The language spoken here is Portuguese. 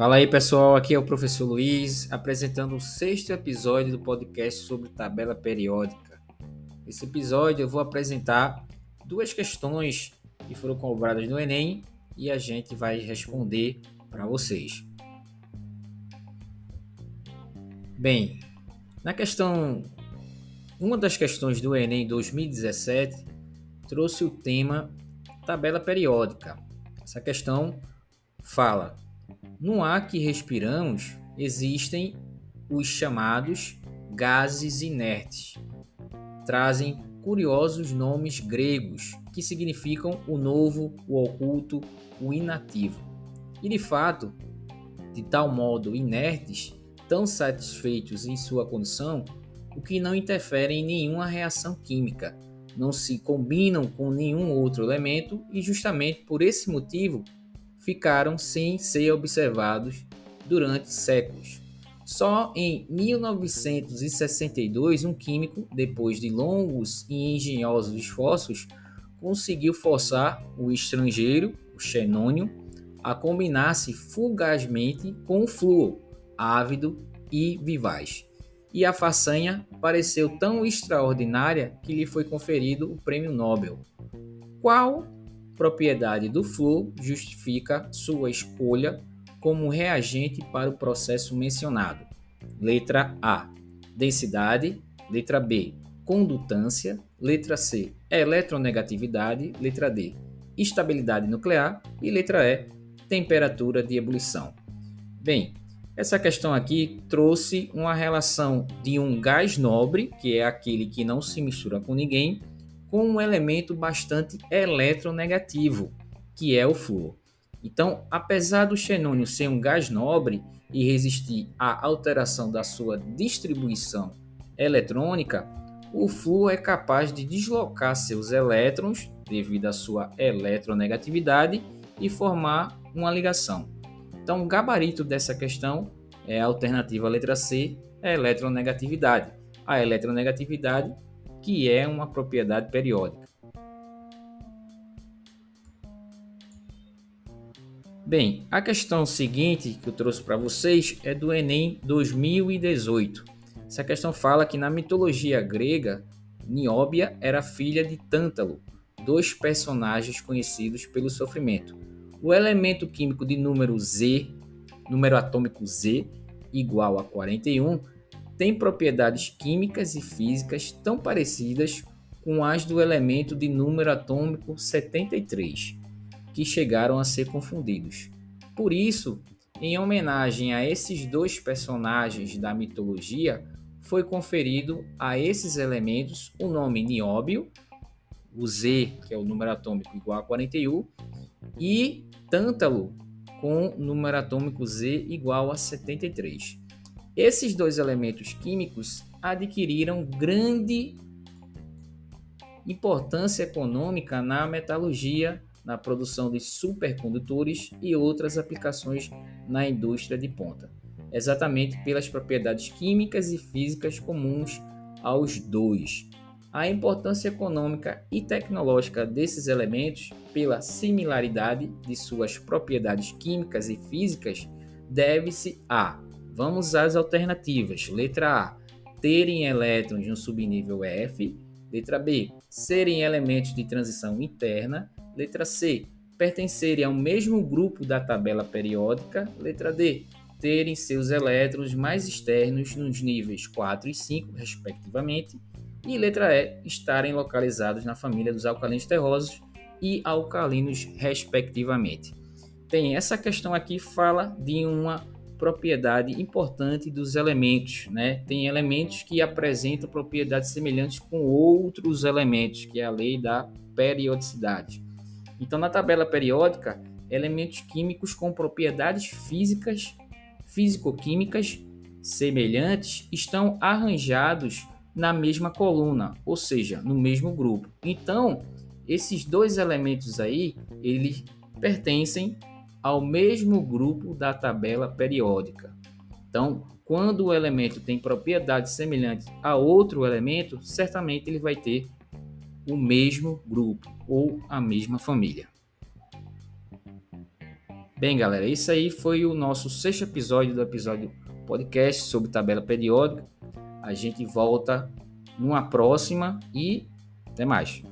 Fala aí pessoal, aqui é o professor Luiz apresentando o sexto episódio do podcast sobre tabela periódica. Nesse episódio eu vou apresentar duas questões que foram cobradas no Enem e a gente vai responder para vocês. Bem, na questão, uma das questões do Enem 2017 trouxe o tema tabela periódica. Essa questão fala no ar que respiramos existem os chamados gases inertes. Trazem curiosos nomes gregos que significam o novo, o oculto, o inativo. E de fato, de tal modo inertes, tão satisfeitos em sua condição, o que não interfere em nenhuma reação química, não se combinam com nenhum outro elemento e justamente por esse motivo ficaram sem ser observados durante séculos. Só em 1962, um químico, depois de longos e engenhosos esforços, conseguiu forçar o estrangeiro, o xenônio, a combinar-se fugazmente com o flúor, ávido e vivaz. E a façanha pareceu tão extraordinária que lhe foi conferido o prêmio Nobel. Qual propriedade do flúor justifica sua escolha como reagente para o processo mencionado. Letra A: densidade. Letra B: condutância. Letra C: eletronegatividade. Letra D: estabilidade nuclear. E letra E: temperatura de ebulição. Bem, essa questão aqui trouxe uma relação de um gás nobre, que é aquele que não se mistura com ninguém, com um elemento bastante eletronegativo, que é o flúor. Então, apesar do xenônio ser um gás nobre e resistir à alteração da sua distribuição eletrônica, o flúor é capaz de deslocar seus elétrons devido à sua eletronegatividade e formar uma ligação. Então, o gabarito dessa questão é a alternativa letra C, a eletronegatividade. A eletronegatividade que é uma propriedade periódica. Bem, a questão seguinte que eu trouxe para vocês é do Enem 2018. Essa questão fala que na mitologia grega, Nióbia era filha de Tântalo, dois personagens conhecidos pelo sofrimento. O elemento químico de número Z, número atômico Z, igual a 41, tem propriedades químicas e físicas tão parecidas com as do elemento de número atômico 73, que chegaram a ser confundidos. Por isso, em homenagem a esses dois personagens da mitologia, foi conferido a esses elementos o nome nióbio, o Z, que é o número atômico igual a 41, e tântalo, com número atômico Z igual a 73. Esses dois elementos químicos adquiriram grande importância econômica na metalurgia, na produção de supercondutores e outras aplicações na indústria de ponta, exatamente pelas propriedades químicas e físicas comuns aos dois. A importância econômica e tecnológica desses elementos, pela similaridade de suas propriedades químicas e físicas, deve-se a Vamos às alternativas. Letra A, terem elétrons no subnível F. Letra B, serem elementos de transição interna. Letra C, pertencerem ao mesmo grupo da tabela periódica. Letra D, terem seus elétrons mais externos nos níveis 4 e 5, respectivamente. E letra E, estarem localizados na família dos alcalinos terrosos e alcalinos, respectivamente. Tem essa questão aqui fala de uma propriedade importante dos elementos, né? Tem elementos que apresentam propriedades semelhantes com outros elementos, que é a lei da periodicidade. Então, na tabela periódica, elementos químicos com propriedades físicas, físico-químicas semelhantes estão arranjados na mesma coluna, ou seja, no mesmo grupo. Então, esses dois elementos aí, eles pertencem ao mesmo grupo da tabela periódica. Então, quando o elemento tem propriedades semelhantes a outro elemento, certamente ele vai ter o mesmo grupo ou a mesma família. Bem, galera, isso aí foi o nosso sexto episódio do episódio podcast sobre tabela periódica. A gente volta numa próxima e até mais.